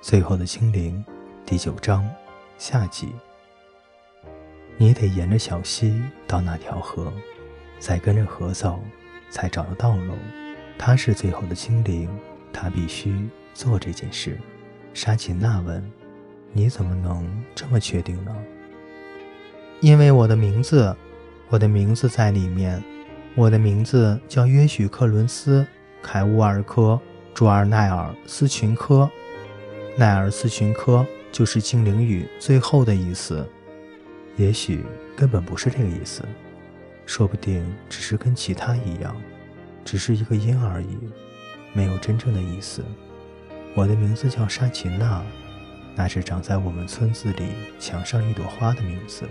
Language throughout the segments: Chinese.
最后的精灵，第九章下集。你得沿着小溪到那条河，再跟着河走，才找到道路。他是最后的精灵，他必须做这件事。沙琴娜问：“你怎么能这么确定呢？”因为我的名字，我的名字在里面。我的名字叫约许克伦斯·凯乌尔科·朱尔奈尔斯群科。奈尔斯群科就是精灵语“最后”的意思，也许根本不是这个意思，说不定只是跟其他一样，只是一个音而已，没有真正的意思。我的名字叫沙琴娜，那是长在我们村子里墙上一朵花的名字，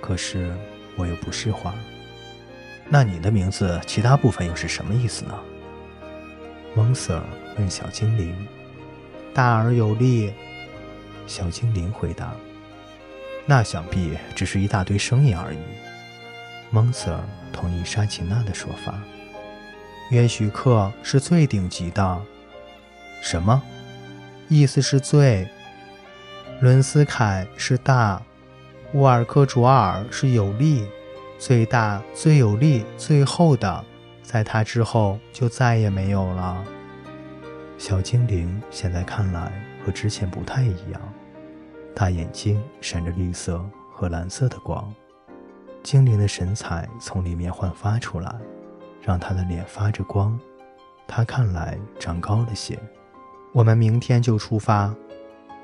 可是我又不是花。那你的名字其他部分又是什么意思呢？蒙 Sir 问小精灵。大而有力，小精灵回答：“那想必只是一大堆声音而已。”蒙 Sir 同意沙奇娜的说法：“约许克是最顶级的。”“什么？”“意思是最。”“伦斯凯是大，乌尔科卓尔是有力，最大、最有力、最后的，在他之后就再也没有了。”小精灵现在看来和之前不太一样，大眼睛闪着绿色和蓝色的光，精灵的神采从里面焕发出来，让他的脸发着光。他看来长高了些。我们明天就出发，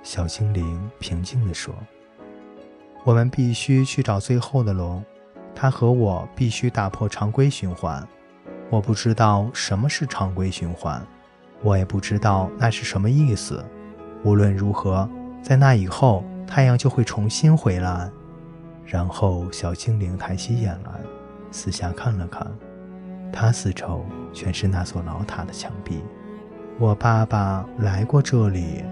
小精灵平静地说：“我们必须去找最后的龙，他和我必须打破常规循环。我不知道什么是常规循环。”我也不知道那是什么意思。无论如何，在那以后，太阳就会重新回来。然后，小精灵抬起眼来，四下看了看，他四周全是那座老塔的墙壁。我爸爸来过这里，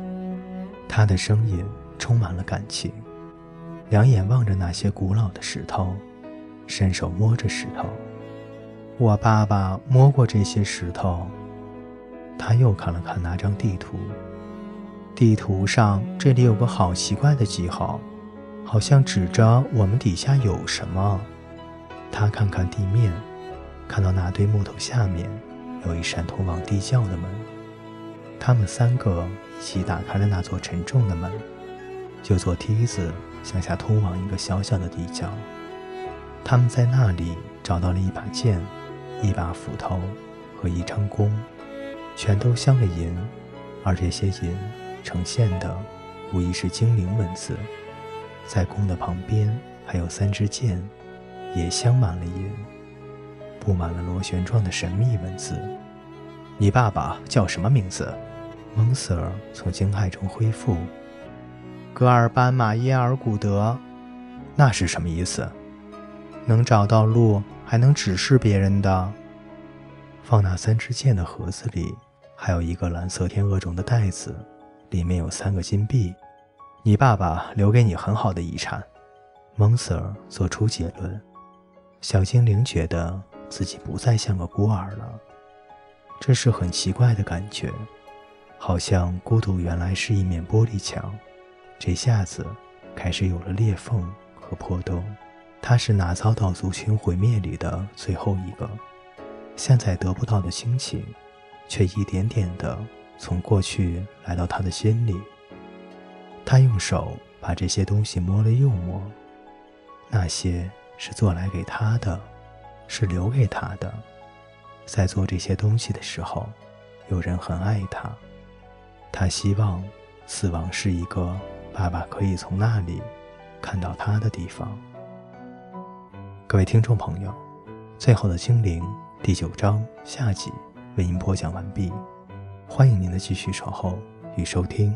他的声音充满了感情。两眼望着那些古老的石头，伸手摸着石头。我爸爸摸过这些石头。他又看了看那张地图，地图上这里有个好奇怪的记号，好像指着我们底下有什么。他看看地面，看到那堆木头下面有一扇通往地窖的门。他们三个一起打开了那座沉重的门，就坐梯子向下通往一个小小的地窖。他们在那里找到了一把剑、一把斧头和一张弓。全都镶了银，而这些银呈现的无疑是精灵文字。在弓的旁边还有三支箭，也镶满了银，布满了螺旋状的神秘文字。你爸爸叫什么名字？蒙 Sir 从惊骇中恢复。格尔班马耶尔古德。那是什么意思？能找到路，还能指示别人的。放那三支箭的盒子里，还有一个蓝色天鹅绒的袋子，里面有三个金币。你爸爸留给你很好的遗产，蒙 Sir 做出结论。小精灵觉得自己不再像个孤儿了，这是很奇怪的感觉，好像孤独原来是一面玻璃墙，这下子开始有了裂缝和破洞。他是哪遭到族群毁灭里的最后一个。现在得不到的心情，却一点点的从过去来到他的心里。他用手把这些东西摸了又摸，那些是做来给他的，是留给他的。在做这些东西的时候，有人很爱他。他希望死亡是一个爸爸可以从那里看到他的地方。各位听众朋友，最后的精灵。第九章下集为您播讲完毕，欢迎您的继续守候与收听。